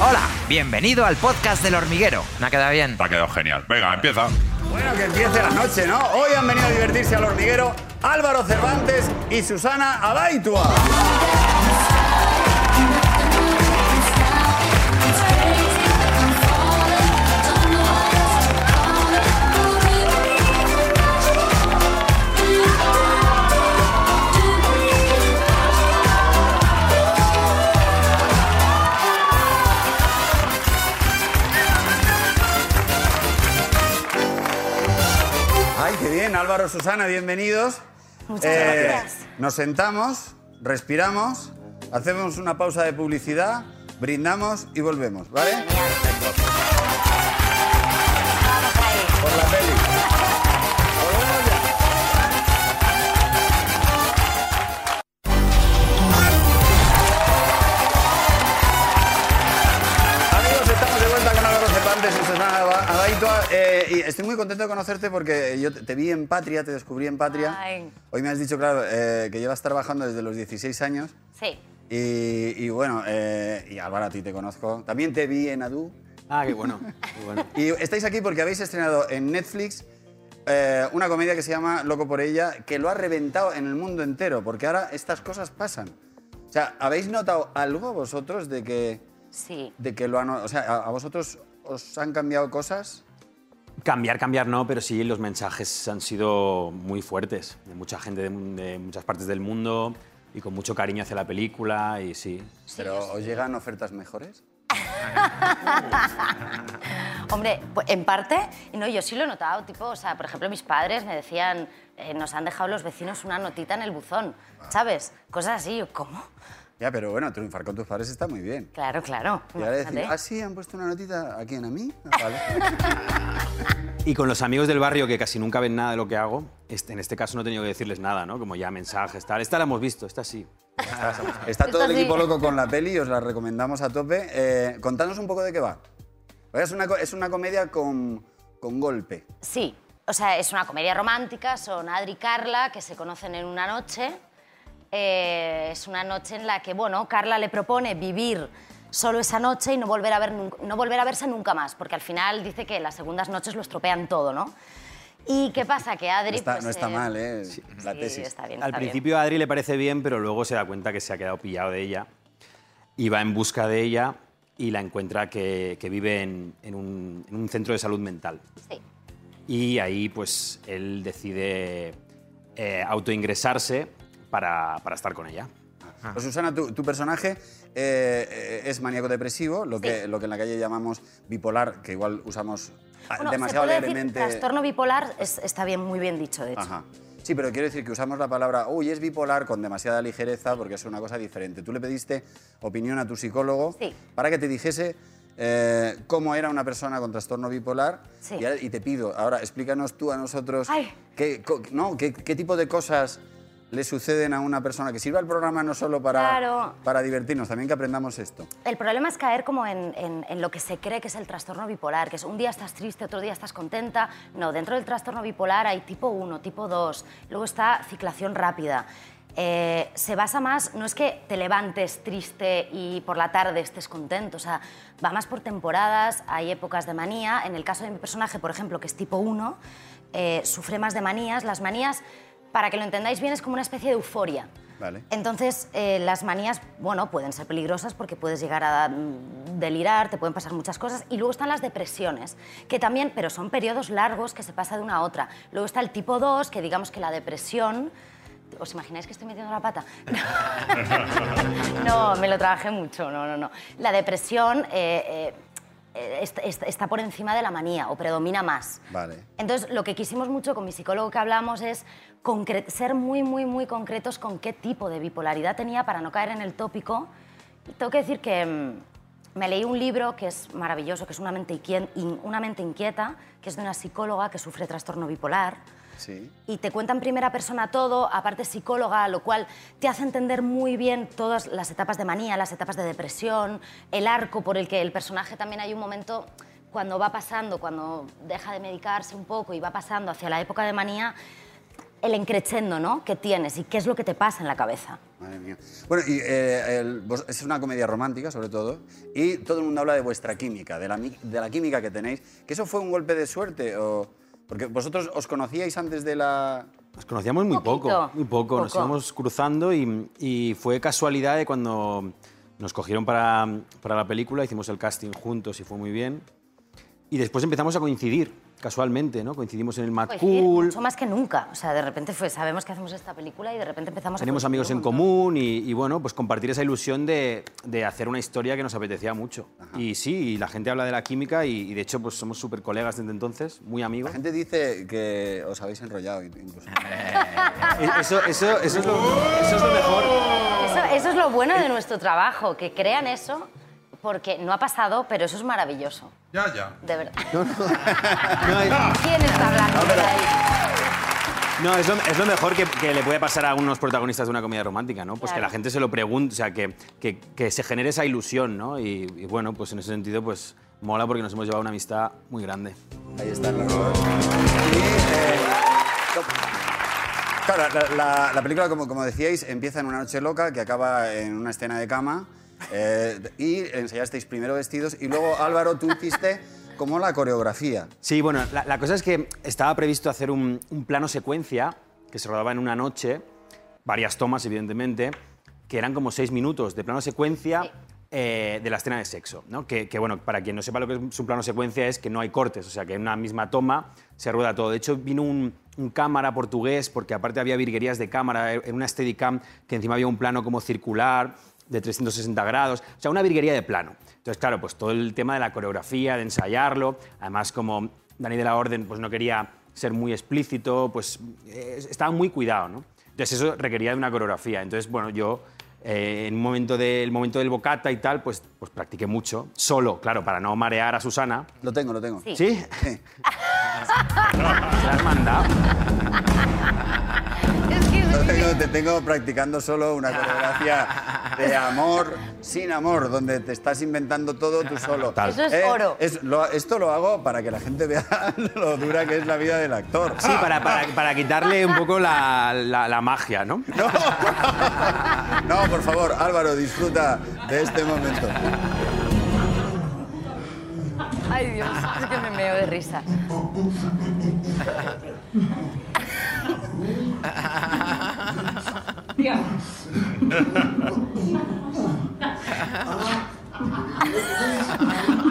Hola, bienvenido al podcast del hormiguero. ¿Me ha quedado bien? Te ha quedado genial. Venga, empieza. Bueno, que empiece la noche, ¿no? Hoy han venido a divertirse al hormiguero Álvaro Cervantes y Susana Abaitua. Bien, Álvaro, Susana, bienvenidos. Muchas Eh, gracias. Nos sentamos, respiramos, hacemos una pausa de publicidad, brindamos y volvemos, ¿vale? Estoy muy contento de conocerte porque yo te, te vi en Patria, te descubrí en Patria. Ay. Hoy me has dicho, claro, eh, que llevas trabajando desde los 16 años. Sí. Y, y bueno, eh, y Álvaro, a ti te conozco. También te vi en Adu. Ah, qué bueno. qué bueno. Y estáis aquí porque habéis estrenado en Netflix eh, una comedia que se llama Loco por ella, que lo ha reventado en el mundo entero, porque ahora estas cosas pasan. O sea, ¿habéis notado algo vosotros de que, Sí. de que lo han... O sea, ¿a, a vosotros os han cambiado cosas? Cambiar, cambiar no, pero sí los mensajes han sido muy fuertes. De mucha gente de, de muchas partes del mundo y con mucho cariño hacia la película y sí. ¿Pero os llegan ofertas mejores? Hombre, pues, en parte, no, yo sí lo he notado, tipo, o sea, por ejemplo, mis padres me decían, eh, nos han dejado los vecinos una notita en el buzón, ¿sabes? Cosas así, yo, ¿cómo? Ya, pero bueno, triunfar con tus padres está muy bien. Claro, claro. Y ahora decir, ah, sí, han puesto una notita a quién, a mí. Ah, vale. Y con los amigos del barrio que casi nunca ven nada de lo que hago, este- en este caso no he tenido que decirles nada, ¿no? Como ya mensajes, tal. Esta la hemos visto, esta sí. Está todo el equipo loco con la peli, os la recomendamos a tope. Eh, contadnos un poco de qué va. Es una, es una comedia con, con golpe. Sí, o sea, es una comedia romántica, son Adri y Carla que se conocen en una noche. Eh, es una noche en la que, bueno, Carla le propone vivir solo esa noche y no volver, a ver, no volver a verse nunca más, porque al final dice que las segundas noches lo estropean todo, ¿no? ¿Y qué pasa? Que Adri... No está, pues, no está eh, mal, ¿eh? La sí, tesis. está bien, Al está bien. principio a Adri le parece bien, pero luego se da cuenta que se ha quedado pillado de ella y va en busca de ella y la encuentra que, que vive en, en un, en un centro de salud mental. Sí. Y ahí pues él decide eh, autoingresarse para, para estar con ella. Pues, Susana, tu, tu personaje eh, es maníaco depresivo, lo que, Sí. lo que en la calle llamamos bipolar, que igual usamos ah, Bueno, demasiado se puede decir levemente. trastorno bipolar, es- está bien, muy bien dicho, de hecho. Ajá. Sí, pero quiero decir que usamos la palabra, uy, es bipolar con demasiada ligereza porque es una cosa diferente. Tú le pediste opinión a tu psicólogo Sí. para que te dijese eh, cómo era una persona con trastorno bipolar. Sí. Y, ahora- y te pido, ahora explícanos tú a nosotros qué, no, qué, qué tipo de cosas le suceden a una persona, que sirva el programa no solo para, Claro. para divertirnos, también que aprendamos esto. El problema es caer como en, en- en lo que se cree que es el trastorno bipolar, que es un día estás triste, otro día estás contenta. No, dentro del trastorno bipolar hay tipo 1, tipo 2, luego está ciclación rápida. Eh, se basa más, no es que te levantes triste y por la tarde estés contento, o sea, va más por temporadas, hay épocas de manía. En el caso de mi personaje, por ejemplo, que es tipo 1, eh, sufre más de manías. Las manías, para que lo entendáis bien, es como una especie de euforia. Vale. Entonces, eh, las manías, bueno, pueden ser peligrosas porque puedes llegar a mm, delirar, te pueden pasar muchas cosas. Y luego están las depresiones, que también, pero son periodos largos que se pasa de una a otra. Luego está el tipo 2, que digamos que la depresión... ¿Os imagináis que estoy metiendo la pata? No, me lo trabajé mucho, no, no, no. La depresión eh, eh, está por encima de la manía o predomina más. Vale. Entonces, lo que quisimos mucho con mi psicólogo que hablamos es ser muy, muy, muy concretos con qué tipo de bipolaridad tenía para no caer en el tópico. Y tengo que decir que mm, me leí un libro que es maravilloso, que es Una mente, una mente inquieta, que es de una psicóloga que sufre trastorno bipolar. Sí. Y te cuenta en primera persona todo, aparte psicóloga, lo cual te hace entender muy bien todas las etapas de manía, las etapas de depresión, el arco por el que el personaje también hay un momento cuando va pasando, cuando deja de medicarse un poco y va pasando hacia la época de manía, el encrechendo, ¿no? Que tienes y qué es lo que te pasa en la cabeza. Madre mía. Bueno, y eh, el- vos- es una comedia romántica, sobre todo, y todo el mundo habla de vuestra química, de la, de la química que tenéis. ¿Que eso fue un golpe de suerte? O, porque vosotros os conocíais antes de la... Nos conocíamos muy Poquito. poco, muy poco. Nos Poco. íbamos cruzando y, y fue casualidad de cuando nos cogieron para, para la película, hicimos el casting juntos y fue muy bien. Y después empezamos a coincidir, casualmente, ¿no? Coincidimos en el Mad Cool, Mucho más que nunca. O sea, de repente fue, sabemos que hacemos esta película y de repente empezamos a tenemos coincidir amigos en común y, y, bueno, pues compartir esa ilusión de, de hacer una historia que nos apetecía mucho. Y sí, y la gente habla de la química y, y de hecho pues somos súper colegas desde entonces, muy amigos. La gente dice que os habéis enrollado incluso. Eh, Eso, eso, eso, es lo, eso es lo mejor. Eso, eso es lo bueno de nuestro trabajo, que crean eso, porque no ha pasado, pero eso es maravilloso. Ya, ya. De verdad. No, es- ¿Quién está hablando por ahí? No, es lo, es lo mejor que, que le puede pasar a unos protagonistas de una comedia romántica, ¿no? Pues que la gente se lo pregunte, o sea, que, que, que se genere esa ilusión, ¿no? Y, y bueno, pues en ese sentido, pues mola porque nos hemos llevado una amistad muy grande. Ahí están los dos. Y, eh, claro, la, la- la película, como, como decíais, empieza en una noche loca que acaba en una escena de cama eh, y ensayasteis primero vestidos y luego, Álvaro, tú hiciste como la coreografía. Sí, bueno, la, la cosa es que estaba previsto hacer un, un plano secuencia que se rodaba en una noche, varias tomas, evidentemente, que eran como seis minutos de plano secuencia eh, de la escena de sexo. ¿no? Que, que, bueno, para quien no sepa lo que es un plano secuencia es que no hay cortes, o sea, que en una misma toma se rueda todo. De hecho, vino un, un cámara portugués, porque aparte había virguerías de cámara, en una Steadicam que encima había un plano como circular de 360 grados, o sea, una virguería de plano. Entonces, claro, pues todo el tema de la coreografía, de ensayarlo, además como Dani de la Orden pues no quería ser muy explícito, pues eh, estaba muy cuidado, ¿no? Entonces eso requería de una coreografía. Entonces, bueno, yo eh, en un momento del momento del bocata y tal, pues, pues practiqué mucho, solo, claro, para no marear a Susana. Lo tengo, lo tengo. Sí. ¿Sí? Sí. ¿Se la has mandado? Tengo, te tengo practicando solo una coreografía de amor sin amor, donde te estás inventando todo tú solo. Total. Eso es oro. es- lo- esto lo hago para que la gente vea lo dura que es la vida del actor. Sí, para, para, para quitarle un poco la, la- la magia, ¿no? No. no, por favor, Álvaro, disfruta de este momento. Ay, Dios, es que me meo de risa. Ella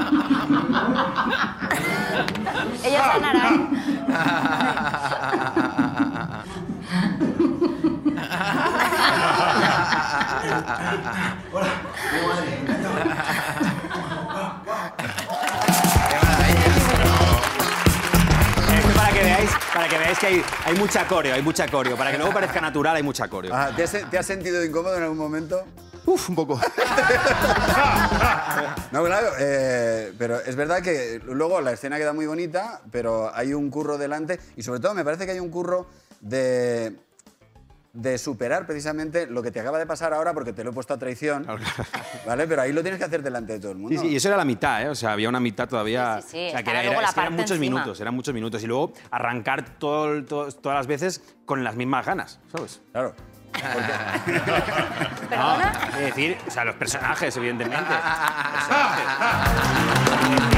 que hay, hay mucha coreo, hay mucha coreo. Para que luego parezca natural, hay mucha coreo. Ah, ¿te, has, te has sentido incómodo en algún momento? Uf, un poco. No, claro, eh, pero es verdad que luego la escena queda muy bonita, pero hay un curro delante y sobre todo me parece que hay un curro de, de superar precisamente lo que te acaba de pasar ahora porque te lo he puesto a traición, ¿vale? Pero ahí lo tienes que hacer delante de todo el mundo. Sí, sí, y eso era la mitad, ¿eh? O sea, había una mitad todavía. Sí, sí, sí, o sea, que era- luego era- la es que eran muchos encima. minutos, eran muchos minutos. Y luego arrancar todo, el- todo- todas las veces con las mismas ganas, ¿sabes? Claro. ¿Perdona? Es decir, o sea, los personajes, evidentemente.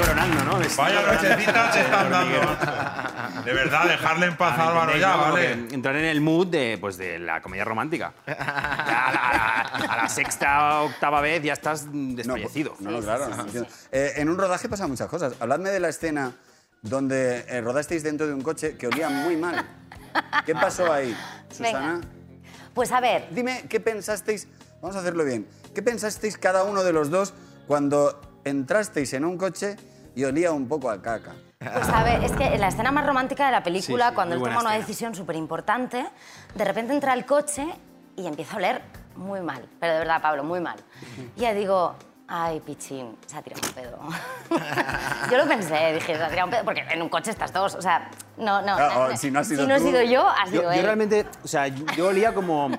coronando, ¿no? Estoy Vaya nochecitas se están dando. De verdad, dejarle en paz a Álvaro ¿Entendéis, ya, no? ¿vale? Entrar en el mood de, pues, de la comedia romántica. A, la, a la sexta octava vez ya estás No, desfallecido. No, no, claro. entiendo. Eh, en un rodaje pasan muchas cosas. Habladme de la escena donde eh, rodasteis dentro de un coche que olía muy mal. ¿Qué pasó ahí, Susana? Venga. Pues a ver, Dime, ¿qué pensasteis? Vamos a hacerlo bien. ¿Qué pensasteis cada uno de los dos cuando entrasteis en un coche y olía un poco a caca? Pues a ver, es que en la escena más romántica de la película, Sí, sí, cuando él toma una escena. decisión súper importante, de repente entra al coche y empieza a oler muy mal. Pero de verdad, Pablo, muy mal. Y ya digo, ay, pichín, se ha tirado un pedo. Yo lo pensé, dije, se ha tirado un pedo, porque en un coche estás todos, o sea, No, no. Ah, no, oh, si no has sido si no he tú. sido yo, ha Yo, sido yo él. realmente, o sea, yo olía como,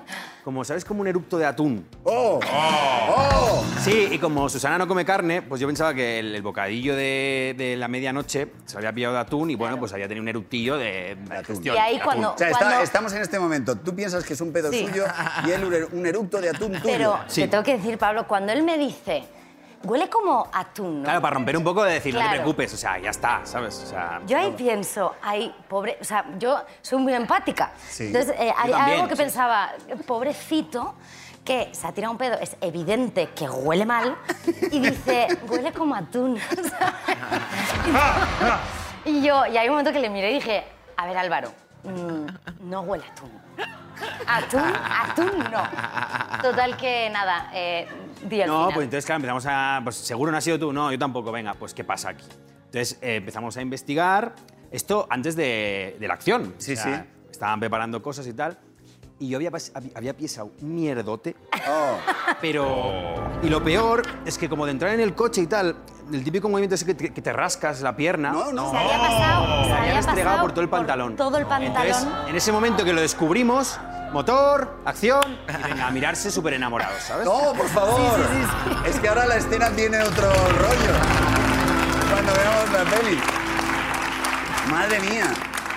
como, ¿sabes? Como un eructo de atún. ¡Oh! ¡Oh! Sí, y como Susana no come carne, pues yo pensaba que el, el bocadillo de, de la medianoche se había pillado de atún y bueno, pues había tenido un eructillo de, de atún. gestión, Y ahí de atún. cuando- O sea, está- Cuando- estamos en este momento. Tú piensas que es un pedo Sí. suyo y él un er- un eructo de atún tuyo. Pero Sí. te tengo que decir, Pablo, cuando él me dice, huele como atún, ¿no? Claro, para romper un poco de decir, no te Claro. preocupes, o sea, ya está, ¿sabes? O sea, Yo ahí pienso, ay, pobre, o sea, yo soy muy empática. Sí. Entonces, eh, hay también, algo que sí. pensaba, pobrecito, que se ha tirado un pedo, es evidente que huele mal, y dice, huele como atún. y yo, y hay un momento que le miré y dije, a ver, Álvaro, mm, no huele a atún. Atún, atún no. Total que nada, eh, di al No, final. pues entonces, claro, empezamos a. Pues seguro no has sido tú, no, yo tampoco, venga, pues ¿qué pasa aquí? Entonces eh, empezamos a investigar esto antes de, de la acción. Sí, O sea, sí. Estaban preparando cosas y tal. Y yo había, había- había pisado un mierdote, Oh. pero. Y lo peor es que, como de entrar en el coche y tal, el típico movimiento ese que te, que te rascas la pierna. No, no. Se había pasado, se Se había había restregado pasado por todo el pantalón. todo el pantalón. Entonces, en ese momento que lo descubrimos, motor, acción, y venga, a mirarse súper enamorados, ¿sabes? No, por favor. Es que ahora la escena tiene otro rollo. Cuando veamos la peli. Madre mía.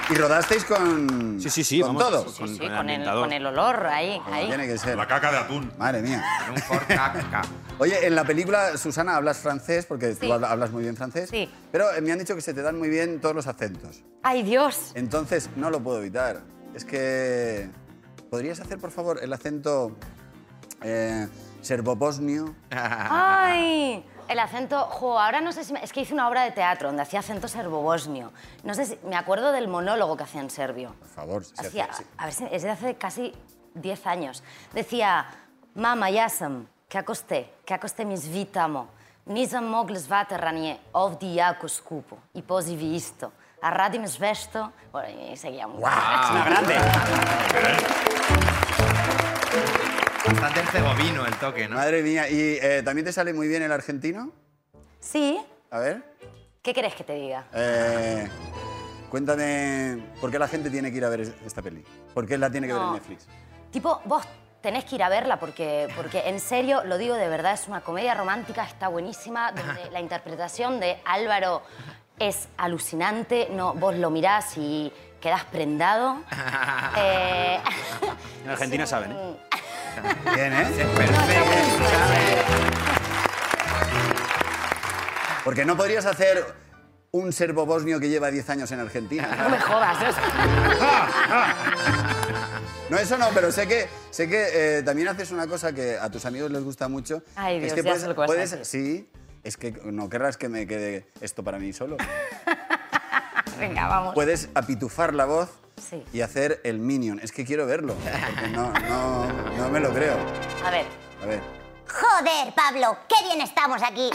¿Y rodasteis con. Sí, sí, sí, con vamos, todo? sí, Sí, con sí, el con el, ambientador. con el olor ahí, Como ahí. Tiene que ser. La caca de atún. Madre mía. En un. Oye, en la película, Susana, hablas francés, porque Sí. tú habla- hablas muy bien francés. Sí. Pero eh, me han dicho que se te dan muy bien todos los acentos. Ay, Dios. Entonces, no lo puedo evitar. Es que. ¿Podrías hacer, por favor, el acento eh, serbo-bosnio? Ay, el acento. Jo, ahora no sé si. me- es que hice una obra de teatro donde hacía acento serbo-bosnio. No sé si. Me acuerdo del monólogo que hacía en serbio. Por favor, se Hacía, hace- sí. a ver si es de hace casi 10 años. Decía, mama, ja sam, kako ste, kako ste mi zvitamo. Nisam mogla zvati ranije, ovdje jako skupo. I pozivi isto. A radim zvešto. Bueno, y seguía muy Es una grande. Bastante herzegovino el toque, ¿no? Madre mía, ¿y eh, también te sale muy bien el argentino? Sí, A ver. ¿qué querés que te diga? Eh, cuéntame, ¿por qué la gente tiene que ir a ver es- esta peli? ¿Por qué la tiene que ver en No. Netflix? Tipo, vos tenés que ir a verla porque, porque en serio, lo digo de verdad, es una comedia romántica, está buenísima, donde la interpretación de Álvaro es alucinante, no, vos lo mirás y quedás prendado. Eh, En Argentina saben, ¿eh? Bien, ¿eh? Perfecto. Porque no podrías hacer un serbo-bosnio que lleva 10 años en Argentina. no me jodas. es- No, eso no, pero sé que, sé que eh, también haces una cosa que a tus amigos les gusta mucho. Ay, Dios, es que ya puedes, sé lo puedes-. Sí, es que no querrás que me quede esto para mí solo. Venga, vamos. Puedes apitufar la voz Sí. y hacer el minion. Es que quiero verlo, porque no, no, no me lo creo. A ver. A ver. Joder, Pablo, qué bien estamos aquí.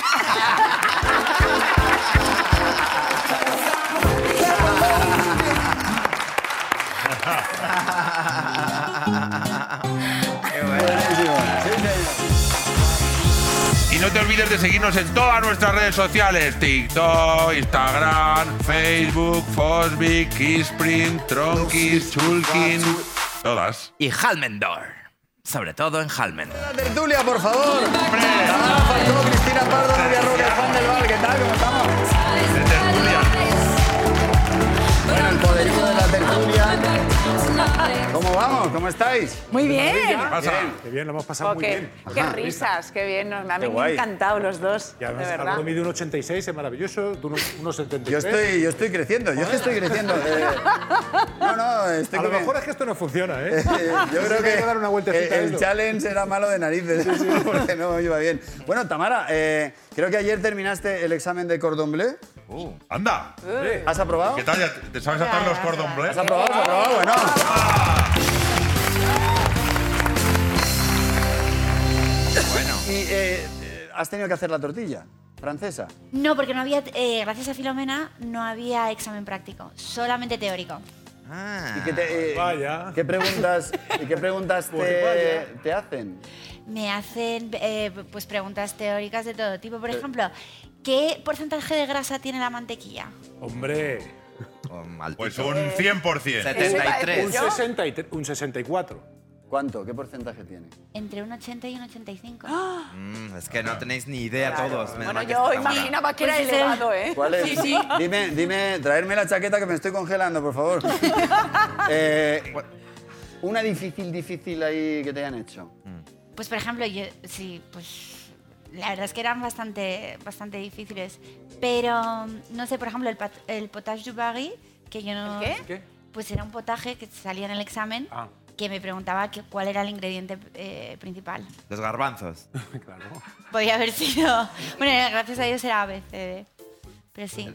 Qué bueno. Buenísimo. No te olvides de seguirnos en todas nuestras redes sociales: TikTok, Instagram, Facebook, Fosbic, Kissprint, Tronkis, Chulkin. Todas. Y Halmendor. Sobre todo en Halmen. La tertulia, por favor. ¡Hombre! Cristina Pardo, Juan del Val, ¿qué tal? ¿Cómo estamos? ¿Cómo vamos? ¿Cómo estáis? Muy bien. ¿Qué pasa? Qué bien, lo hemos pasado Oh, muy qué, bien. qué risas, qué bien. nos- Me han encantado los dos, Y de además, verdad. Álvaro mide un 86, es maravilloso, tú unos, unos 73. Yo estoy, yo estoy creciendo, yo es que estoy creciendo. eh. no, no, estoy A lo mejor es que esto no funciona, ¿eh? Eh, yo Sí, creo hay que que dar una vueltecita eh, el challenge era malo de narices, porque no iba bien. Bueno, Tamara, eh, creo que ayer terminaste el examen de cordon bleu. Uh, anda. ¿Has aprobado? ¿Qué tal? ¿Ya ¿Te sabes atar los cordon bleu? ¿Has aprobado? ¿Has aprobado? Bueno. Bueno. Has tenido que hacer la tortilla francesa? No, porque no había, eh, gracias a Filomena, no había examen práctico, solamente teórico. Ah. ¿Y qué, te- eh, Vaya. ¿qué preguntas, y qué preguntas Pues te, vaya. te hacen? Me hacen eh, pues preguntas teóricas de todo tipo. Por ejemplo, ¿qué porcentaje de grasa tiene la mantequilla? Hombre. Pues un 100%. 73. Un, 63, un 64. ¿Cuánto? ¿Qué porcentaje tiene? Entre un 80 y un 85. Mm, es que no tenéis ni idea todos. menos Bueno, yo imaginaba que era Pues elevado, ¿eh? ¿Cuál es? Sí, sí. Dime, dime, traerme la chaqueta que me estoy congelando, por favor. Eh, una difícil, difícil ahí que te hayan hecho. Pues por ejemplo, yo sí, pues la verdad es que eran bastante, bastante difíciles. Pero no sé, por ejemplo, el, pat- el potage du Barry, que yo no. ¿El qué? ¿Qué? Pues era un potaje que salía en el examen Ah. Que me preguntaba que, cuál era el ingrediente eh, principal. Los garbanzos. Claro. Podía haber sido. Bueno, gracias a Dios era ABCD. Pero sí.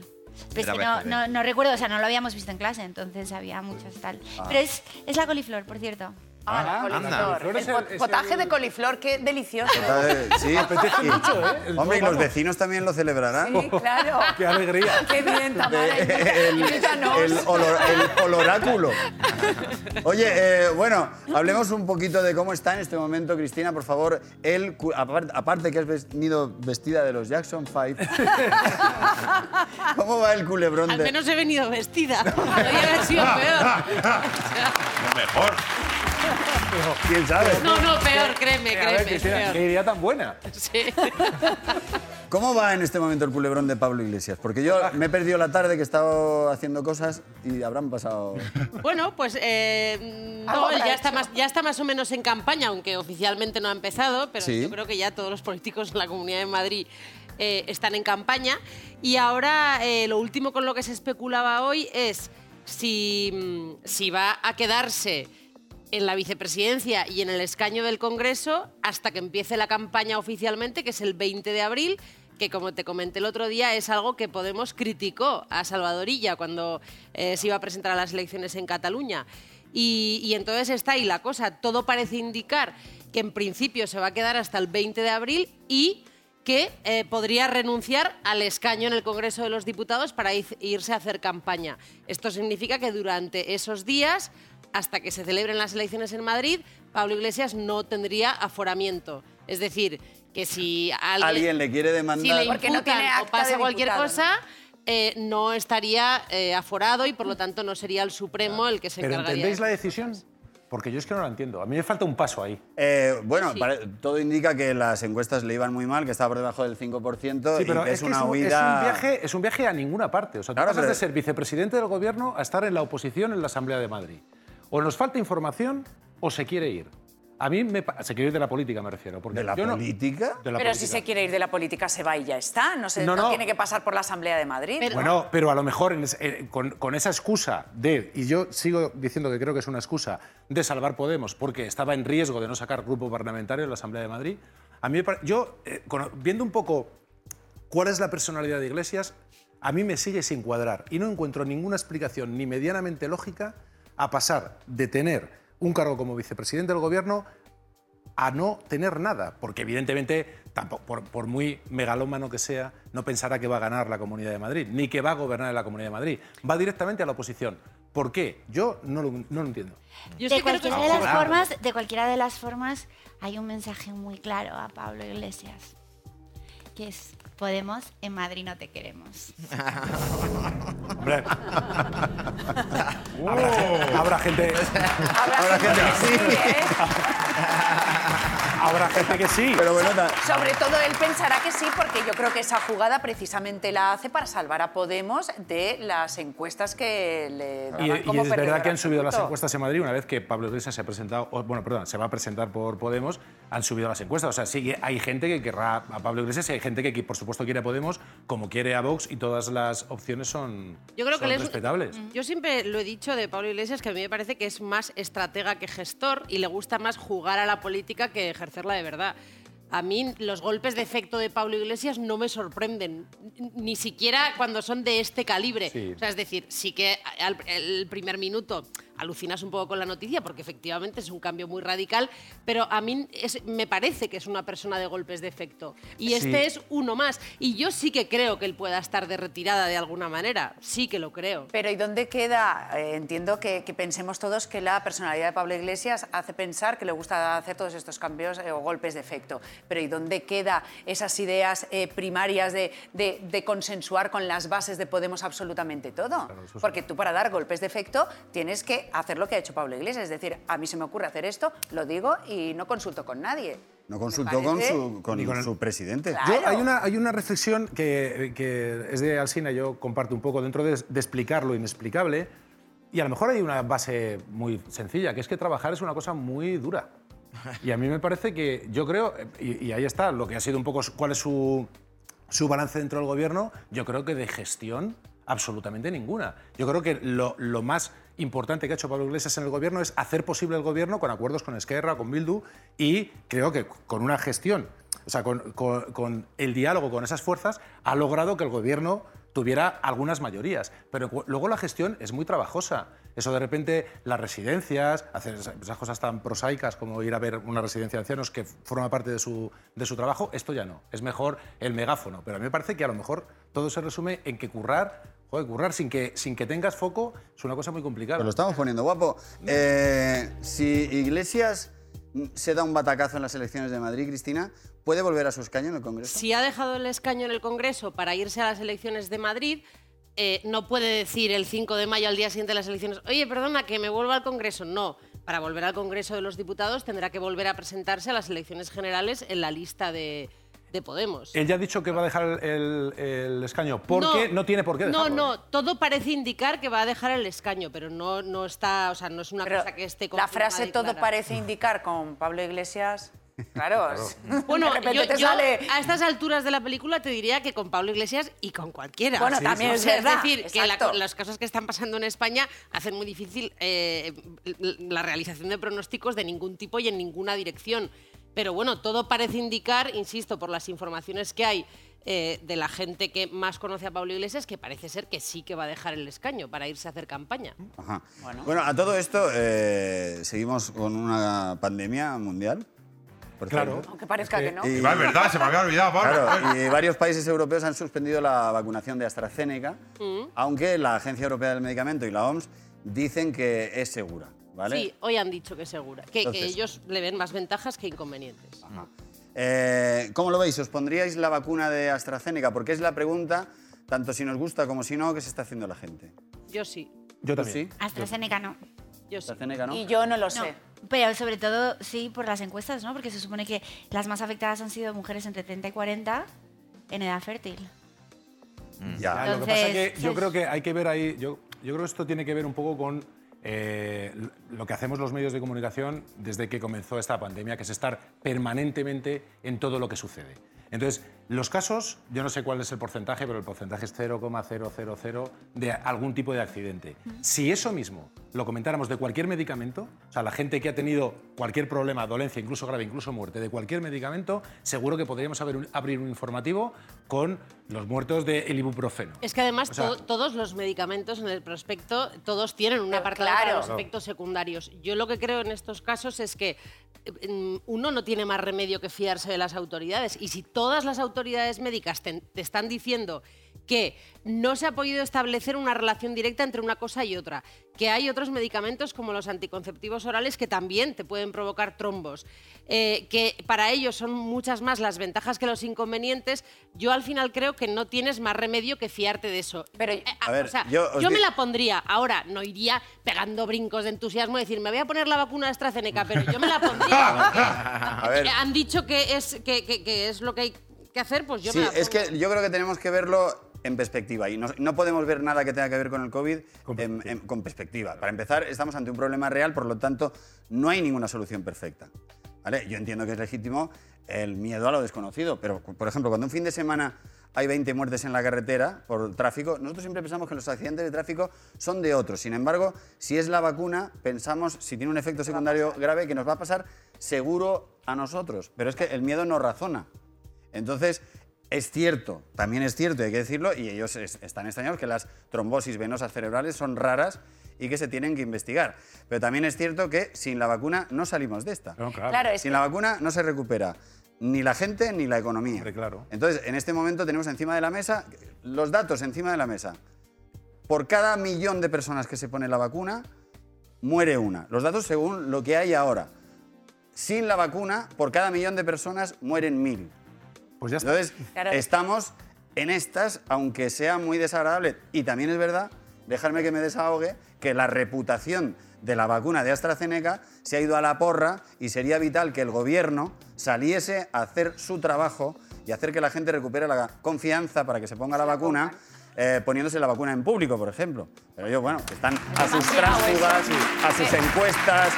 Pero es Era que no, no, no recuerdo, o sea, no lo habíamos visto en clase, entonces había muchos tal. Pero es, es la coliflor, por cierto. Ah, la anda. coliflor. El potaje el- de coliflor, qué delicioso. Eh, Sí, Apetece mucho, ¿eh? El Hombre, y los vecinos también lo celebrarán. Sí, claro. ¡Qué alegría! Qué bien, Tamara. el, Invítanos. el olor- el oloráculo. Oye, eh, bueno, hablemos un poquito de cómo está en este momento, Cristina, por favor. Él, aparte que has venido vestida de los Jackson 5, ¿cómo va el culebrón Al de...? menos he venido vestida. Podría haber sido peor. Mejor. ¿Quién sabe? No, no, peor, créeme, A ver, créeme. Cristina, peor. qué idea tan buena. Sí. ¿Cómo va en este momento el culebrón de Pablo Iglesias? Porque yo me he perdido la tarde que he estado haciendo cosas y habrán pasado... Bueno, pues eh, Algo no, ya está, más, ya está más o menos en campaña, aunque oficialmente no ha empezado, pero Sí. yo creo que ya todos los políticos en la Comunidad de Madrid eh, están en campaña. Y ahora eh, lo último con lo que se especulaba hoy es si, mm, si va a quedarse en la vicepresidencia y en el escaño del Congreso hasta que empiece la campaña oficialmente, que es el 20 de abril, que como te comenté el otro día es algo que Podemos criticó a Salvadorilla cuando eh, se iba a presentar a las elecciones en Cataluña. Y, entonces está ahí la cosa. Todo parece indicar que en principio se va a quedar hasta el 20 de abril y que eh, podría renunciar al escaño en el Congreso de los Diputados para ir- irse a hacer campaña. Esto significa que durante esos días, hasta que se celebren las elecciones en Madrid, Pablo Iglesias no tendría aforamiento. Es decir, que si alguien, Alguien le quiere si demandar... le Porque no o pasa de cualquier diputado, cosa, eh, no estaría eh, aforado y por lo tanto no sería el Supremo el que se ¿Pero encargaría. entendéis de la decisión? Porque yo es que no la entiendo. A mí me falta un paso ahí. Eh, bueno, Sí. todo indica que las encuestas le iban muy mal, que estaba por debajo del 5% Sí, y pero que es, es, que una es, un, es huida... un viaje, es un viaje a ninguna parte. O sea, tú Claro, pasas pero- de ser vicepresidente del gobierno a estar en la oposición en la Asamblea de Madrid. O nos falta información o se quiere ir. A mí me, se quiere ir de la política, me refiero. Porque ¿De la yo no- política? de la Pero si se quiere ir de la política, se va y ya está. No, se, No, no, no. tiene que pasar por la Asamblea de Madrid. Pero- Bueno, pero a lo mejor en es- eh, con, con esa excusa de, y yo sigo diciendo que creo que es una excusa, de salvar Podemos porque estaba en riesgo de no sacar grupo parlamentario en la Asamblea de Madrid, a mí yo, eh, viendo un poco cuál es la personalidad de Iglesias, a mí me sigue sin cuadrar y no encuentro ninguna explicación ni medianamente lógica a pasar de tener un cargo como vicepresidente del gobierno a no tener nada, porque evidentemente, tampoco, por, por muy megalómano que sea, no pensará que va a ganar la Comunidad de Madrid, ni que va a gobernar en la Comunidad de Madrid. Va directamente a la oposición. ¿Por qué? Yo no lo, no lo entiendo. Yo de cualquiera de las claro. formas, de cualquiera de las formas, hay un mensaje muy claro a Pablo Iglesias, que es Podemos, en Madrid no te queremos. Hombre. habrá, gente, habrá gente- Habrá gente que sí. Habrá gente que sí. Pero bueno, Sobre todo él pensará que sí, porque yo creo que esa jugada precisamente la hace para salvar a Podemos de las encuestas que le Y, daban y como es verdad que han subido las encuestas en Madrid una vez que Pablo Iglesias se ha presentado, o, bueno, perdón, se va a presentar por Podemos, han subido las encuestas. O sea, sí, que hay gente que querrá a Pablo Iglesias y hay gente que, por supuesto quiere a Podemos, como quiere a Vox y todas las opciones son, Yo creo que son respetables. Yo siempre lo he dicho de Pablo Iglesias que a mí me parece que es más estratega que gestor y le gusta más jugar a la política que ejercerla de verdad. A mí los golpes de efecto de Pablo Iglesias no me sorprenden, ni siquiera cuando son de este calibre. Sí. O sea, es decir, sí que al el primer minuto alucinas un poco con la noticia porque efectivamente es un cambio muy radical, pero a mí es- me parece que es una persona de golpes de efecto. Y Sí. este es uno más. Y yo sí que creo que él pueda estar de retirada de alguna manera. Sí que lo creo. Pero ¿y dónde queda? Eh, entiendo que, que pensemos todos que la personalidad de Pablo Iglesias hace pensar que le gusta hacer todos estos cambios eh, o golpes de efecto. Pero ¿y dónde queda esas ideas eh, primarias de, de- de consensuar con las bases de Podemos absolutamente todo? Porque tú para dar golpes de efecto tienes que hacer lo que ha hecho Pablo Iglesias. Es decir, a mí se me ocurre hacer esto, lo digo y no consulto con nadie. No consultó con su, con con el- su presidente. Claro. Yo, hay, una, hay una reflexión que, que es de Alsina, yo comparto un poco dentro de, de explicar lo inexplicable. Y a lo mejor hay una base muy sencilla, que es que trabajar es una cosa muy dura. Y a mí me parece que, yo creo, y, y ahí está, lo que ha sido un poco cuál es su, su balance dentro del gobierno, yo creo que de gestión absolutamente ninguna. Yo creo que lo, lo más importante que ha hecho Pablo Iglesias en el gobierno es hacer posible el gobierno con acuerdos con Esquerra, con Bildu, y creo que con una gestión, o sea, con, el diálogo con esas fuerzas, ha logrado que el gobierno tuviera algunas mayorías. Pero luego la gestión es muy trabajosa. Eso de repente, las residencias, hacer esa- esas cosas tan prosaicas como ir a ver una residencia de ancianos que forma parte de su, de su trabajo, esto ya no. Es mejor el megáfono. Pero a mí me parece que a lo mejor todo se resume en que currar, joder, currar sin que, sin que tengas foco es una cosa muy complicada. Lo estamos poniendo guapo. Eh, si Iglesias se da un batacazo en las elecciones de Madrid, Cristina, ¿puede volver a su escaño en el Congreso? Si ha dejado el escaño en el Congreso para irse a las elecciones de Madrid, eh, no puede decir el 5 de mayo al día siguiente de las elecciones, oye, perdona, que me vuelva al Congreso. No, para volver al Congreso de los Diputados tendrá que volver a presentarse a las elecciones generales en la lista de, de Podemos. Él ya ha dicho que va a dejar el, el escaño porque no, tiene por qué No, dejarlo. no, todo parece indicar que va a dejar el escaño, pero no, no está, o sea, no es una Pero cosa que esté la frase todo clara. parece indicar con Pablo Iglesias. Claro, Bueno, de repente yo, te yo sale. a estas alturas de la película te diría que con Pablo Iglesias y con cualquiera. Bueno, Sí, también sí. es sea, verdad, decir, que la- las cosas que están pasando en España hacen muy difícil eh, la realización de pronósticos de ningún tipo y en ninguna dirección. Pero bueno, todo parece indicar, insisto, por las informaciones que hay eh, de la gente que más conoce a Pablo Iglesias, que parece ser que sí que va a dejar el escaño para irse a hacer campaña. Ajá. Bueno. a todo esto, eh, seguimos con una pandemia mundial. por Claro. cierto. Aunque parezca que no. Y- Va, es verdad, se me había olvidado, Pablo. Claro, y varios países europeos han suspendido la vacunación de AstraZeneca, Mm. aunque la Agencia Europea del Medicamento y la OMS dicen que es segura. ¿Vale? Sí, hoy han dicho que segura, que, ellos le ven más ventajas que inconvenientes. Eh, ¿Cómo lo veis? ¿Os pondríais la vacuna de AstraZeneca? Porque es la pregunta, tanto si nos gusta como si no, que se está haciendo la gente. Yo sí, Yo ¿Tú también. sí? AstraZeneca no. yo sí. AstraZeneca, ¿no? Y yo no lo No, sé. pero sobre todo sí por las encuestas, ¿no? Porque se supone que las más afectadas han sido mujeres entre 30 y 40 en edad fértil. Ya. Lo que pasa es que yo creo que hay que ver ahí, yo, yo creo que esto tiene que ver un poco con eh, lo que hacemos los medios de comunicación desde que comenzó esta pandemia, que es estar permanentemente en todo lo que sucede. Entonces, los casos, yo no sé cuál es el porcentaje, pero el porcentaje es 0,000 de algún tipo de accidente. Si eso mismo lo comentáramos de cualquier medicamento, o sea, la gente que ha tenido cualquier problema, dolencia, incluso grave, incluso muerte, de cualquier medicamento, seguro que podríamos haber un- abrir un informativo con los muertos del ibuprofeno. Es que además O sea- to- todos los medicamentos en el prospecto, todos tienen un Pero apartado claro. para los efectos secundarios. Yo lo que creo en estos casos es que mm, uno no tiene más remedio que fiarse de las autoridades. Y si todas las autoridades médicas te, te están diciendo que no se ha podido establecer una relación directa entre una cosa y otra, que hay otros medicamentos como los anticonceptivos orales que también te pueden provocar trombos, eh, que para ellos son muchas más las ventajas que los inconvenientes, yo al final creo que no tienes más remedio que fiarte de eso. Pero- Eh, A ver, o sea, yo me la pondría, ahora no iría pegando brincos de entusiasmo y decir, me voy a poner la vacuna de AstraZeneca, pero yo me la pondría. A ver. Han dicho que es, que, que- que es lo que hay que hacer, pues yo Sí, me la es que yo creo que tenemos que verlo en perspectiva y no, no podemos ver nada que tenga que ver con el COVID en- en- con perspectiva. Para empezar, estamos ante un problema real, por lo tanto, no hay ninguna solución perfecta. ¿vale? Yo entiendo que es legítimo el miedo a lo desconocido, pero, por ejemplo, cuando un fin de semana hay 20 muertes en la carretera por tráfico, nosotros siempre pensamos que los accidentes de tráfico son de otros. Sin embargo, si es la vacuna, pensamos, si tiene un efecto secundario grave, que nos va a pasar seguro a nosotros. Pero es que el miedo no razona. Entonces, es cierto, también es cierto, hay que decirlo, y ellos es- están extrañados que las trombosis venosas cerebrales son raras y que se tienen que investigar. Pero también es cierto que sin la vacuna no salimos de esta. No, claro. Claro, es Sin que- la vacuna no se recupera ni la gente ni la economía. Hombre, claro. Entonces, en este momento tenemos encima de la mesa los datos encima de la mesa. Por cada millón de personas que se pone la vacuna, muere una. Los datos según lo que hay ahora. Sin la vacuna, por cada millón de personas mueren mil. Pues ya está. Entonces, Claro. estamos en estas, aunque sea muy desagradable. Y también es verdad, dejarme que me desahogue, que la reputación de la vacuna de AstraZeneca se ha ido a la porra y sería vital que el gobierno saliese a hacer su trabajo y hacer que la gente recupere la confianza para que se ponga la vacuna. eh, poniéndose la vacuna en público, por ejemplo. Pero yo, bueno, están a sus tránsfugas, a sus encuestas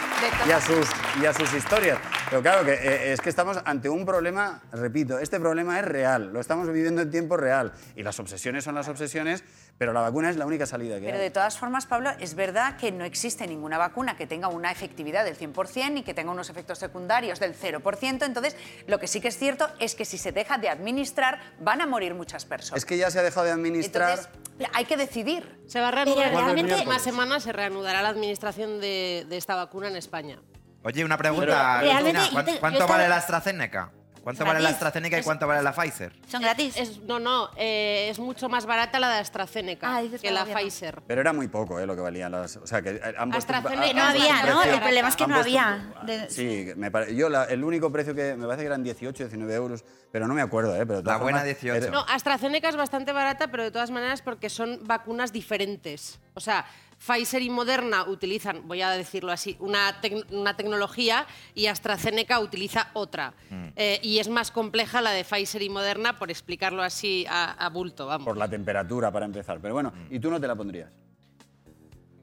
y a sus, y a sus historias. Pero claro, que eh, es que estamos ante un problema, repito, este problema es real, lo estamos viviendo en tiempo real. Y las obsesiones son las obsesiones, pero la vacuna es la única salida que Pero hay. de todas formas, Pablo, es verdad que no existe ninguna vacuna que tenga una efectividad del 100% y que tenga unos efectos secundarios del 0%. Entonces, lo que sí que es cierto es que si se deja de administrar, van a morir muchas personas. Es que ya se ha dejado de administrar. Entonces, hay que decidir. Se va a reanudar Pero la realmente- próxima semana, se reanudará la administración de, de esta vacuna en España. Oye, una pregunta. Pero- Realmente, Cristina, yo ¿cuán- te- ¿Cuánto vale la AstraZeneca? ¿Cuánto vale la Gratis. AstraZeneca y Es- cuánto vale la Pfizer? Son gratis. Es, no, no, eh, es mucho más barata la de AstraZeneca Ah, dices que la gobierno. Pfizer. Pero era muy poco eh, lo que valían las. O sea, que eh, han puesto un- AstraZeneca no han había, un ¿no? precio- El problema es que han no puesto un- había. De- Sí, me pare- yo la- el único precio que me parece que eran 18, 19 euros, pero no me acuerdo, ¿eh? Pero de La buena formas, 18. era- No, AstraZeneca es bastante barata, pero de todas maneras porque son vacunas diferentes. O sea, Pfizer y Moderna utilizan, voy a decirlo así, una, tec- una tecnología y AstraZeneca utiliza otra. Mm. Eh, y es más compleja la de Pfizer y Moderna, por explicarlo así a, a bulto, vamos. Por la temperatura, para empezar. Pero bueno, ¿y tú no te la pondrías?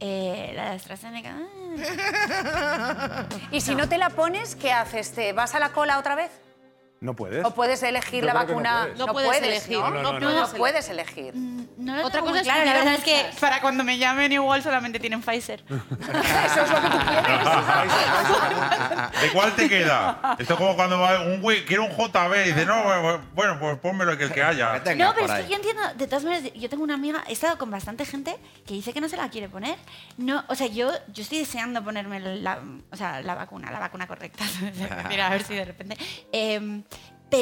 Eh, la de AstraZeneca. ah. Y si no te la pones, ¿qué haces? ¿Te vas a la cola otra vez? No puedes. ¿O puedes elegir Yo la creo que no vacuna? puedes. No puedes elegir, ¿no? no, No, no, no no. puedes elegir. No lo Otra tengo cosa es claro, la verdad es que para cuando me llamen igual solamente tienen Pfizer. Eso es lo que tú quieres. ¿De cuál te queda? Esto es como cuando va un güey quiere un JB y dice, no, bueno, pues pónmelo que el que haya. Que No, pero es que yo entiendo, de todas maneras, yo tengo una amiga, he estado con bastante gente que dice que no se la quiere poner. No, o sea, yo, yo estoy deseando ponerme la, o sea, la vacuna, la vacuna correcta. Mira, a ver si de repente. Em,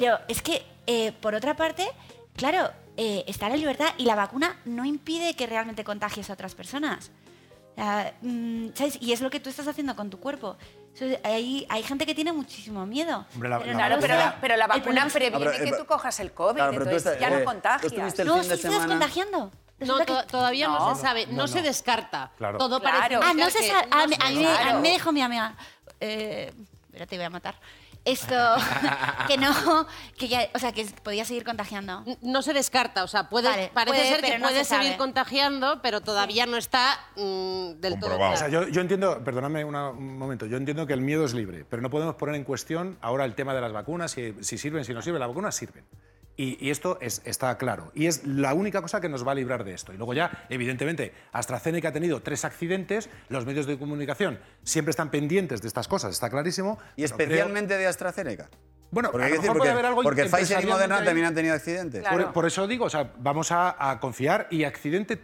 pero es que, eh, por otra parte, claro, eh, está la libertad y la vacuna no impide que realmente contagies a otras personas. Mm, ¿sabes? Y es lo que tú estás haciendo con tu cuerpo. Hay, hay gente que tiene muchísimo miedo. Hombre, la- pero la no Claro, lo pero la, pero la vacuna previene Ah, pero, que eh, tú cojas el COVID, claro, pero tú entonces estás- ya eh, no contagias. el No, sí estás semana. contagiando. No, to- todavía no, No, se sabe, no, no, se descarta. Claro. Todo Claro. parece Ah, no se sabe. A, mí- me- sabe. a mí me dijo mi amiga. Eh, espera, te voy a matar. Esto. que no. Que ya. O sea, que podía seguir contagiando. No se descarta, o sea, puede, Vale, parece puede, ser que no puede se sabe. seguir contagiando, pero todavía no está mm, del todo Comprobado. O sea, yo, yo entiendo, perdóname una- un momento, yo entiendo que el miedo es libre, pero no podemos poner en cuestión ahora el tema de las vacunas, si, si sirven, si no sirven. Las vacunas sirven. Y, y esto es- está claro. Y es la única cosa que nos va a librar de esto. Y luego ya, evidentemente, AstraZeneca ha tenido tres accidentes, los medios de comunicación siempre están pendientes de estas cosas, está clarísimo. Y pero creo- especialmente de AstraZeneca. Bueno, porque, a hay lo que decir, mejor porque, puede haber algo porque Pfizer y Moderna ahí. también han tenido accidentes. Claro. Por, por eso digo, o sea, vamos a, a confiar y accidente-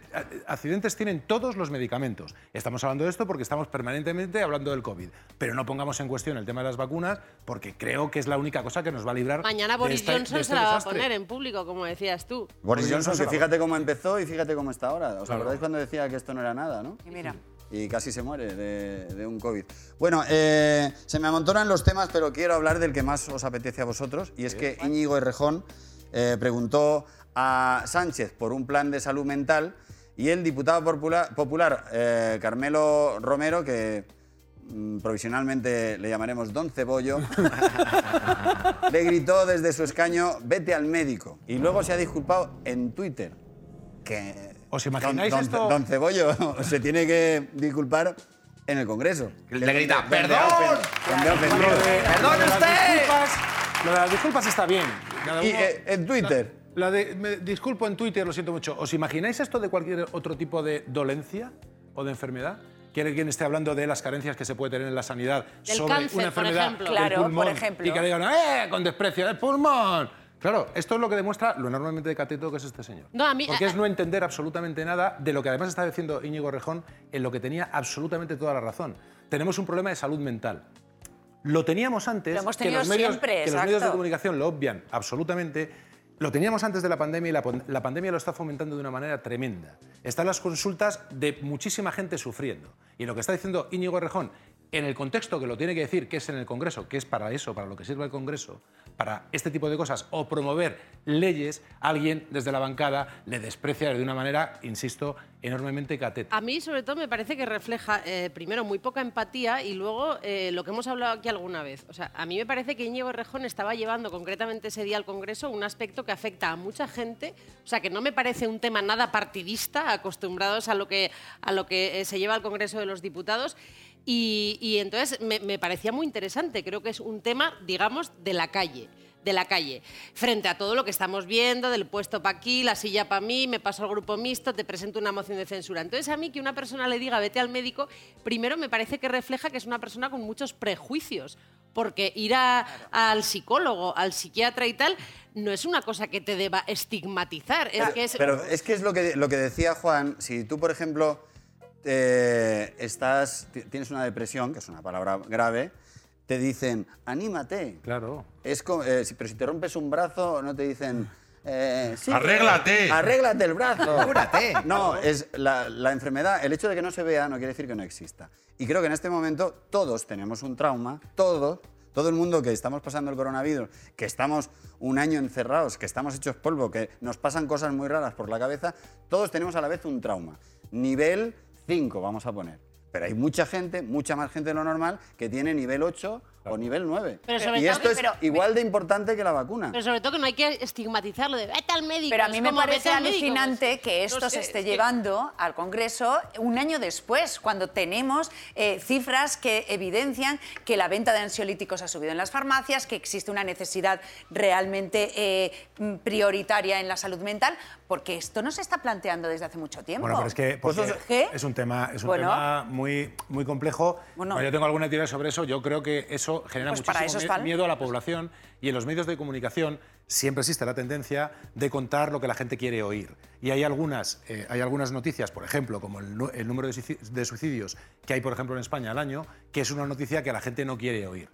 accidentes tienen todos los medicamentos. Estamos hablando de esto porque estamos permanentemente hablando del COVID, pero no pongamos en cuestión el tema de las vacunas porque creo que es la única cosa que nos va a librar Mañana de Boris de Johnson este se la va a poner en público, como decías tú. Boris Boris Johnson, Johnson que fíjate cómo empezó y fíjate cómo está ahora. ¿Os Claro. acordáis cuando decía que esto no era nada, no? Y mira. Y casi se muere de, de un COVID. Bueno, eh, se me amontonan los temas, pero quiero hablar del que más os apetece a vosotros, y es que Íñigo Errejón eh, preguntó a Sánchez por un plan de salud mental y el diputado popular, popular, eh, Carmelo Romero, que mm, provisionalmente le llamaremos Don Cebollo, le gritó desde su escaño, vete al médico. Y luego se ha disculpado en Twitter. Que ¿Os imagináis don, esto? Don Cebollo se tiene que disculpar en el Congreso. Le grita, "¡Perdón!". ofen- donde ha Lo ofendido. de- ¡Perdone lo de las usted! disculpas- Lo de las disculpas está bien. Cada Y uno- eh, en Twitter. La de, me disculpo en Twitter, lo siento mucho. ¿Os imagináis esto de cualquier otro tipo de dolencia o de enfermedad? Que alguien esté hablando de las carencias que se puede tener en la sanidad Del sobre cáncer, una por enfermedad ejemplo. del Claro, por pulmón ejemplo. y que digan, ¡eh! Con desprecio del pulmón. Claro, esto es lo que demuestra lo enormemente cateto que es este señor. No, a mí- Porque a- es no entender absolutamente nada de lo que además está diciendo Íñigo Rejón, en lo que tenía absolutamente toda la razón. Tenemos un problema de salud mental. Lo teníamos antes, Lo hemos que, los medios, siempre, que los medios de comunicación lo obvian absolutamente. Lo teníamos antes de la pandemia y la, la pandemia lo está fomentando de una manera tremenda. Están las consultas de muchísima gente sufriendo. Y lo que está diciendo Íñigo Rejón, en el contexto que lo tiene que decir, que es en el Congreso, que es para eso, para lo que sirve el Congreso, para este tipo de cosas, o promover leyes, alguien desde la bancada le desprecia de una manera, insisto, enormemente cateta. A mí, sobre todo, me parece que refleja, eh, primero, muy poca empatía y luego eh, lo que hemos hablado aquí alguna vez. O sea, a mí me parece que Íñigo Rejón estaba llevando concretamente ese día al Congreso un aspecto que afecta a mucha gente. O sea, que no me parece un tema nada partidista, acostumbrados a lo que, a lo que eh, se lleva al Congreso de los Diputados. Y, y entonces me, me parecía muy interesante. Creo que es un tema, digamos, de la calle de la calle, frente a todo lo que estamos viendo, del puesto para aquí, la silla para mí, me paso al grupo mixto, te presento una moción de censura. Entonces a mí que una persona le diga vete al médico, primero me parece que refleja que es una persona con muchos prejuicios, porque ir a- al psicólogo, al psiquiatra y tal, no es una cosa que te deba estigmatizar, es que es... Pero es que es lo que, lo que decía Juan, si tú, por ejemplo, eh, estás, ti- tienes una depresión, que es una palabra grave, te dicen, anímate. Claro. Es eh, si- pero si te rompes un brazo, no te dicen... eh, sí, Arréglate. Arréglate el brazo. Cúrate. No, es la, la enfermedad, el hecho de que no se vea no quiere decir que no exista. Y creo que en este momento todos tenemos un trauma, todos, todo el mundo que estamos pasando el coronavirus, que estamos un año encerrados, que estamos hechos polvo, que nos pasan cosas muy raras por la cabeza, todos tenemos a la vez un trauma. Nivel 5, vamos a poner. Pero hay mucha gente, mucha más gente de lo normal, que tiene nivel 8 o nivel 9. Pero sobre y todo esto que- es igual de importante que la vacuna. Pero sobre todo que no hay que estigmatizarlo de vete al médico. Pero a mí me parece alucinante que No esto sé, se esté es que- llevando al Congreso un año después, cuando tenemos eh, cifras que evidencian que la venta de ansiolíticos ha subido en las farmacias, que existe una necesidad realmente eh, mm, prioritaria en la salud mental, porque esto no se está planteando desde hace mucho tiempo. Bueno, pero es que Pues es un tema, es un Bueno. tema muy, muy complejo. Bueno. Bueno, yo tengo alguna teoría sobre eso. Yo creo que eso genera Pues muchísimo eso miedo a la población y en los medios de comunicación siempre existe la tendencia de contar lo que la gente quiere oír. Y hay algunas, eh, hay algunas noticias, por ejemplo, como el, número de suici- de suicidios que hay, por ejemplo, en España al año, que es una noticia que la gente no quiere oír.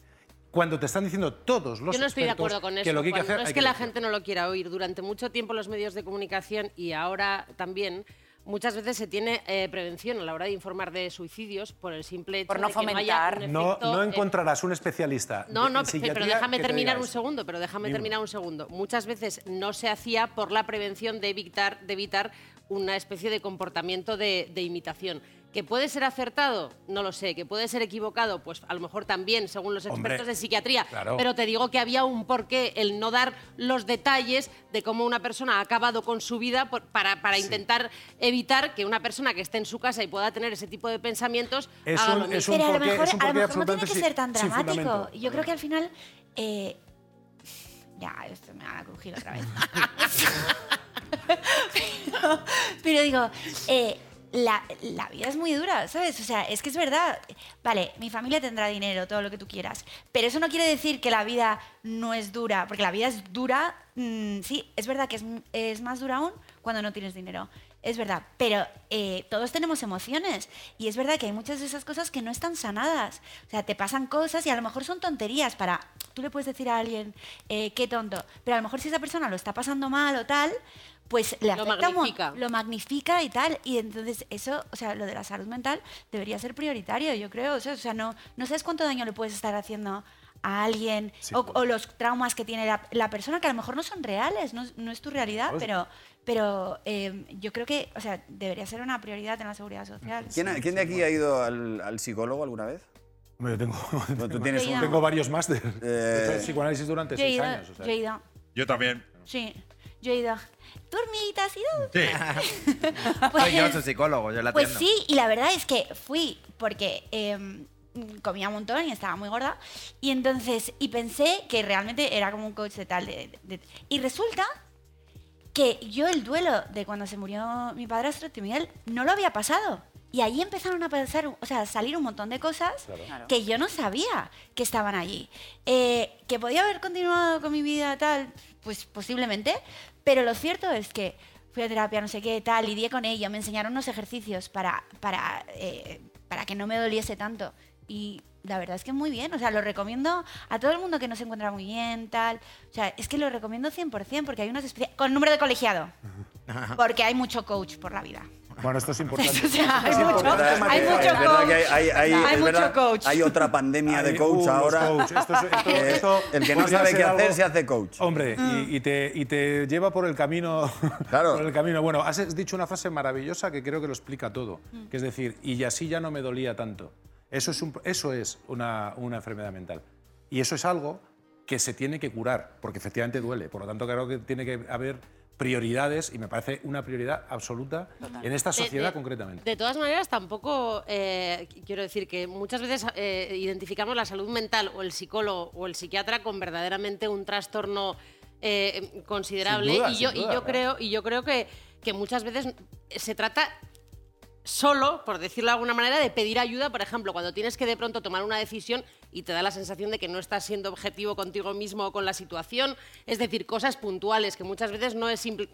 Cuando te están diciendo todos los Yo no estoy de acuerdo con eso. que lo que hay que hacer no es hay que la gente no lo quiera oír. Durante mucho tiempo los medios de comunicación y ahora también muchas veces se tiene eh, prevención a la hora de informar de suicidios por el simple hecho Por no de que no haya fomentar. un No, efecto, no eh, encontrarás un especialista. no, no, pero déjame te terminar un segundo, pero déjame terminar un segundo. Muchas veces no se hacía por la prevención de evitar, de evitar una especie de comportamiento de, de imitación. ¿Que puede ser acertado? No lo sé. ¿Que puede ser equivocado? Pues a lo mejor también, según los Hombre, expertos de psiquiatría. claro. Pero te digo que había un porqué el no dar los detalles de cómo una persona ha acabado con su vida por- para, para intentar evitar que una persona que esté en su casa y pueda tener ese tipo de pensamientos Es haga un- lo es un Pero a lo porqué- mejor, a lo mejor no tiene que sin- ser tan dramático. Yo creo que al final. eh, Ya, esto me ha crujido otra vez. pero, pero digo, eh, la, vida es muy dura, ¿sabes? O sea, es que es verdad. Vale, mi familia tendrá dinero, todo lo que tú quieras. Pero eso no quiere decir que la vida no es dura, porque la vida es dura. mm, sí, es verdad que es, es más dura aún cuando no tienes dinero. Es verdad, pero eh, todos tenemos emociones y es verdad que hay muchas de esas cosas que no están sanadas. O sea, te pasan cosas y a lo mejor son tonterías para... Tú le puedes decir a alguien, eh, qué tonto, pero a lo mejor si esa persona lo está pasando mal o tal, pues le Lo afecta mo- magnifica. lo magnifica y tal. Y entonces eso, o sea, lo de la salud mental debería ser prioritario, yo creo. O sea, o sea, no, no sabes cuánto daño le puedes estar haciendo a alguien Sí, o, o los traumas que tiene la, la persona que a lo mejor no son reales, no, no es tu realidad, pero, pero eh, yo creo que, o sea, debería ser una prioridad en la seguridad social. ¿Quién, ha- quién de aquí ha ido al, al psicólogo alguna vez? Hombre, yo tengo, Bueno, tú tienes tengo varios máster. Eh, He hecho psicoanálisis durante Yo seis ido, años. o sea. yo he ido, Yo también. sí, yo he ido. ¿Tu hormiguita has ido? Sí. Soy yo su psicólogo, yo la Pues atiendo. sí, y la verdad es que fui porque em, comía un montón y estaba muy gorda. Y entonces, y pensé que realmente era como un coach de tal. de- de- y resulta que yo el duelo de cuando se murió mi padrastro, tío Miguel, no lo había pasado. Y ahí empezaron a pasar, o sea, a salir un montón de cosas Claro. que yo no sabía que estaban allí. Eh, que podía haber continuado con mi vida tal, pues posiblemente, pero lo cierto es que fui a terapia, no sé qué, tal, lidié con ello, me enseñaron unos ejercicios para, para, eh, para que no me doliese tanto. Y la verdad es que muy bien, o sea, lo recomiendo a todo el mundo que no se encuentra muy bien, tal. O sea, es que lo recomiendo 100% porque hay unas especia- con número de colegiado. Porque hay mucho coach por la vida. Bueno, esto es importante. O sea, hay Es mucho, importante hay mucho Es verdad coach. que hay, hay- hay- Hay es mucho verdad, coach. hay otra pandemia de coach uh, ahora. coach. Esto es- esto- Eh, esto el que no sabe qué hacer algo- se hace coach. Hombre, Mm. y, y te, y te lleva por el camino. Claro. por el camino. Bueno, has dicho una frase maravillosa que creo que lo explica todo. Mm. Que es decir, y así ya no me dolía tanto. Eso es, un- eso es una, una enfermedad mental. Y eso es algo que se tiene que curar, porque efectivamente duele. Por lo tanto, creo que tiene que haber prioridades, y me parece una prioridad absoluta en esta sociedad de- concretamente. De todas maneras, tampoco eh, quiero decir que muchas veces eh, identificamos la salud mental o el psicólogo o el psiquiatra con verdaderamente un trastorno eh, considerable. Duda, y yo, y yo claro. creo, y yo creo que, que muchas veces se trata solo, por decirlo de alguna manera, de pedir ayuda, por ejemplo, cuando tienes que de pronto tomar una decisión y te da la sensación de que no estás siendo objetivo contigo mismo o con la situación, es decir, cosas puntuales que muchas veces no es simple,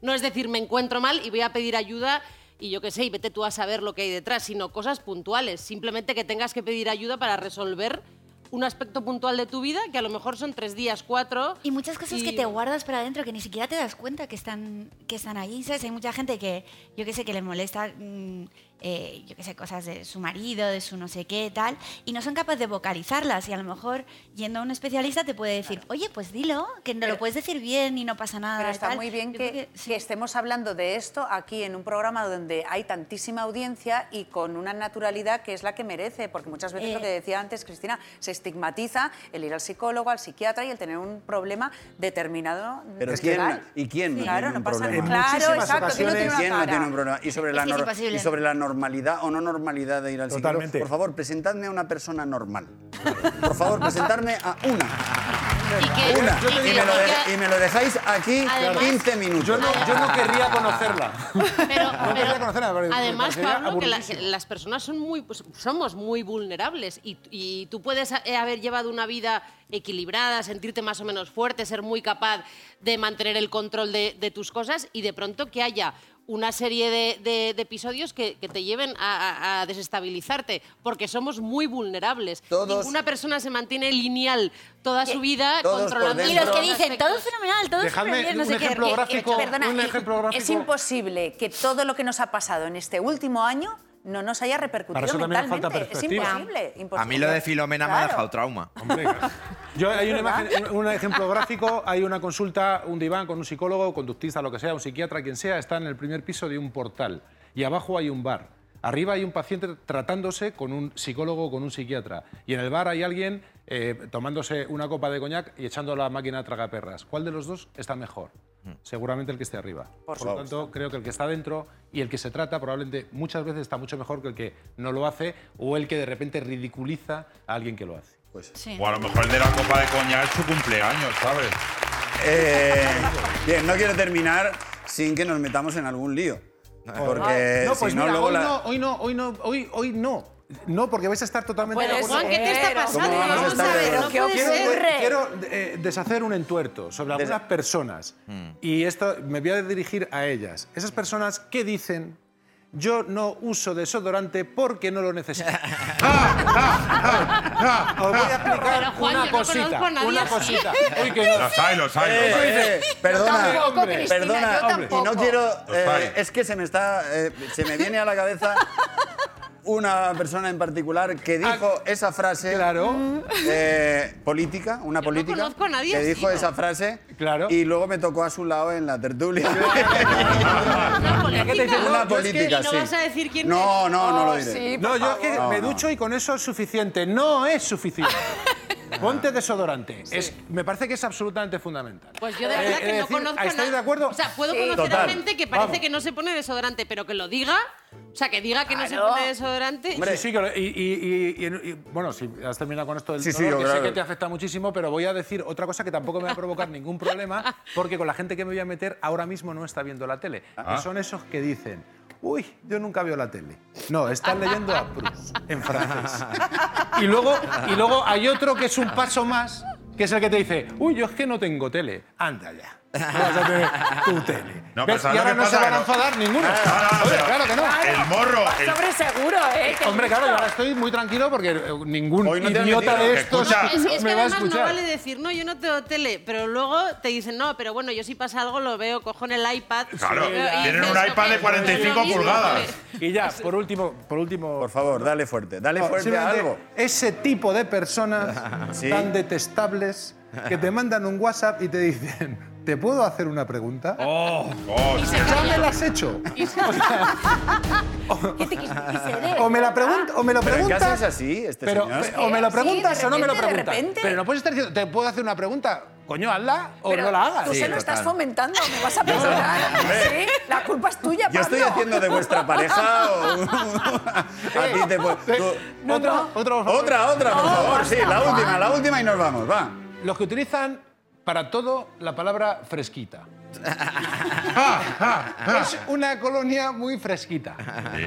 no es decir me encuentro mal y voy a pedir ayuda y yo qué sé, y vete tú a saber lo que hay detrás, sino cosas puntuales, simplemente que tengas que pedir ayuda para resolver un aspecto puntual de tu vida, que a lo mejor son tres días, cuatro. Y muchas cosas y- que te guardas para adentro que ni siquiera te das cuenta que están, que están ahí, ¿sabes? Hay mucha gente que, yo qué sé, que le molesta, mm, eh, yo qué sé, cosas de su marido, de su no sé qué, tal, y no son capaces de vocalizarlas. Y a lo mejor, yendo a un especialista, te puede decir, oye, pues dilo, que no lo puedes decir bien y no pasa nada. Pero está tal". muy bien que, que estemos hablando de esto aquí en un programa donde hay tantísima audiencia y con una naturalidad que es la que merece, porque muchas veces Eh. lo que decía antes Cristina, se estigmatiza el ir al psicólogo, al psiquiatra y el tener un problema determinado. Pero. ¿quién, ¿y quién no Claro, tiene un no pasa problema? nada. Claro, muchísimas exacto, ¿quién no tiene ocasiones- una ¿Quién no cara? tiene un problema? Y sobre, la y sobre la normalidad o no normalidad de ir al psicólogo. Totalmente. Por favor, presentadme a una persona normal. Por favor, presentarme a una. Y que- Una. y que- Y me lo, de- y que- y me lo dejáis aquí Además- 15 minutos. Yo no, yo no querría conocerla. Pero, No pero quería conocerla, además, Pablo, que, las personas son muy, pues, somos muy vulnerables y, y tú puedes eh, haber llevado una vida equilibrada, sentirte más o menos fuerte, ser muy capaz de mantener el control de, de tus cosas y de pronto que haya una serie de, de- de episodios que, que te lleven a, a- a desestabilizarte, porque somos muy vulnerables. Todos- Ninguna persona se mantiene lineal toda su vida controlando. Y los que dicen, todo es fenomenal, todo es bien, no un sé qué. ejemplo que- gráfico. Perdona, un y- ejemplo gráfico. es imposible que todo lo que nos ha pasado en este último año no nos haya repercutido Para eso también falta. Es perspectiva. imposible, imposible. A mí lo de Filomena me ha Claro. dejado trauma. Hombre, yo hay una imagen- un, un ejemplo gráfico, hay una consulta, un diván con un psicólogo, conductista, lo que sea, un psiquiatra, quien sea, está en el primer piso de un portal y abajo hay un bar. Arriba hay un paciente tratándose con un psicólogo o con un psiquiatra y en el bar hay alguien eh, tomándose una copa de coñac y echando la máquina a tragaperras. ¿Cuál de los dos está mejor? Seguramente el que esté arriba. Por, lo tanto, creo que el que está dentro y el que se trata probablemente muchas veces está mucho mejor que el que no lo hace o el que de repente ridiculiza a alguien que lo hace. Pues, Sí. O a lo mejor el de la copa de coña es su cumpleaños, ¿sabes? eh, bien, no quiero terminar sin que nos metamos en algún lío. Porque no, pues si no, mira, luego hoy la... no, hoy no, hoy no, hoy, hoy no. No, porque vais a estar totalmente acuerdo Juan, ¿qué te está Pero, pasando? ¿cómo vamos a ver, no puede Quiero, ser. quiero, eh, deshacer un entuerto sobre algunas personas y esto me voy a dirigir a ellas. Esas personas que dicen yo no uso desodorante porque no lo necesito. Os voy a explicar Pero, Juan, una no cosita, nadie una cosita. Uy, que no. Los hay, los hay, Eh, los hay. eh, perdona, tampoco, hombre. Cristina, perdona, yo hombre. y no quiero. Eh, es que se me está, eh, se me viene a la cabeza una persona en particular que dijo esa frase. Claro. eh, política, una Yo no política conozco a nadie que así, dijo ¿no? esa frase. Claro. Y luego me tocó a su lado en la tertulia. Una política. una ¿Y política, no sí. vas a decir quién no, es? no, no lo Oh, diré. sí, No, yo es que me ducho y con eso es suficiente. No es suficiente. Ponte desodorante. Es, me parece que es absolutamente fundamental. Pues yo de Eh, verdad es que no decir, conozco ¿Estáis de acuerdo? O sea, puedo Sí, conocer total. a gente que parece Vamos. que no se pone desodorante, pero que lo diga. O sea, que diga que no se Claro. pone desodorante. Sí, sí, que lo- y, y- y- y- y- bueno, si has terminado con esto del Sí, sí, dolor, yo que creo sé que te afecta muchísimo, pero voy a decir otra cosa que tampoco me va a provocar ningún problema, porque con la gente que me voy a meter ahora mismo no está viendo la tele. Ah. Que son esos que dicen, uy, yo nunca veo la tele. No, están leyendo a Proust en francés. Y luego, y luego hay otro que es un paso más, que es el que te dice, uy, yo es que no tengo tele. Anda ya. No vas a tener tu tele. No, ¿Ves? pero ¿sabes y lo ahora que no se pasa? van a no- enfadar ninguno. No, no, no, Oye, pero claro que no. El morro. el- Sobre seguro, ¿eh? Qué Hombre, claro, yo ahora estoy muy tranquilo porque eh, ningún Hoy no te idiota metido. de estos Escucha. Es, es que me va a además no escuchar. vale decir, no, yo no tengo tele, pero luego te dicen, no, pero bueno, yo si pasa algo lo veo, cojo en el iPad. Claro, y tienen un "Ok, iPad de lo 45 mismo, pulgadas. pues". Y ya, por último, por último Por favor, dale fuerte. Dale No, fuerte a simplemente algo. Ese tipo de personas Sí. tan detestables que te mandan un WhatsApp y te dicen, ¿te puedo hacer una pregunta? Oh, sí. Ya me la has hecho. Y se. O me la pregunta, o me lo Pero en preguntas. casa es así, este pero, señor. o me lo Sí, preguntas o no me lo preguntas. repente. Pero no puedes estar diciendo, ¿te puedo hacer una pregunta? Coño, hazla o Pero no la hagas. Tú Sí, se lo estás fomentando, me vas a perdonar. Sí, la culpa es tuya, Yo estoy Pablo. haciendo de vuestra pareja o... a ti te puedo- tú- otra, no. otra, por favor. Otra, otra, por favor. Sí, la última, la última y nos vamos, va. Los que utilizan para todo la palabra fresquita. es una colonia muy fresquita.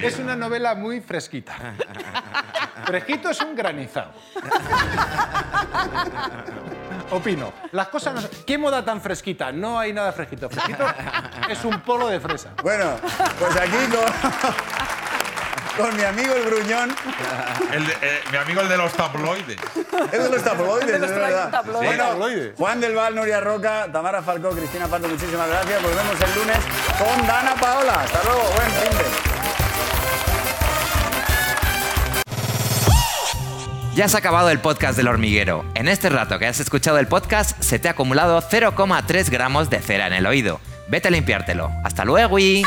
Es una novela muy fresquita. Fresquito es un granizado. Opino. Las cosas no ¿Qué moda tan fresquita? No hay nada fresquito. Fresquito es un polo de fresa. Bueno, pues aquí con, con mi amigo el gruñón. El de- eh, mi amigo el de los tabloides. Es de los tabloides, Es de los es verdad. tabloides. Bueno, Tabloides. Juan del Val, Nuria Roca, Tamara Falcó, Cristina Pardo, muchísimas gracias. Volvemos el lunes con Dana Paola. Hasta luego, buen fin de. Ya se ha acabado el podcast del hormiguero. En este rato que has escuchado el podcast se te ha acumulado 0,3 gramos de cera en el oído. Vete a limpiártelo. Hasta luego. y-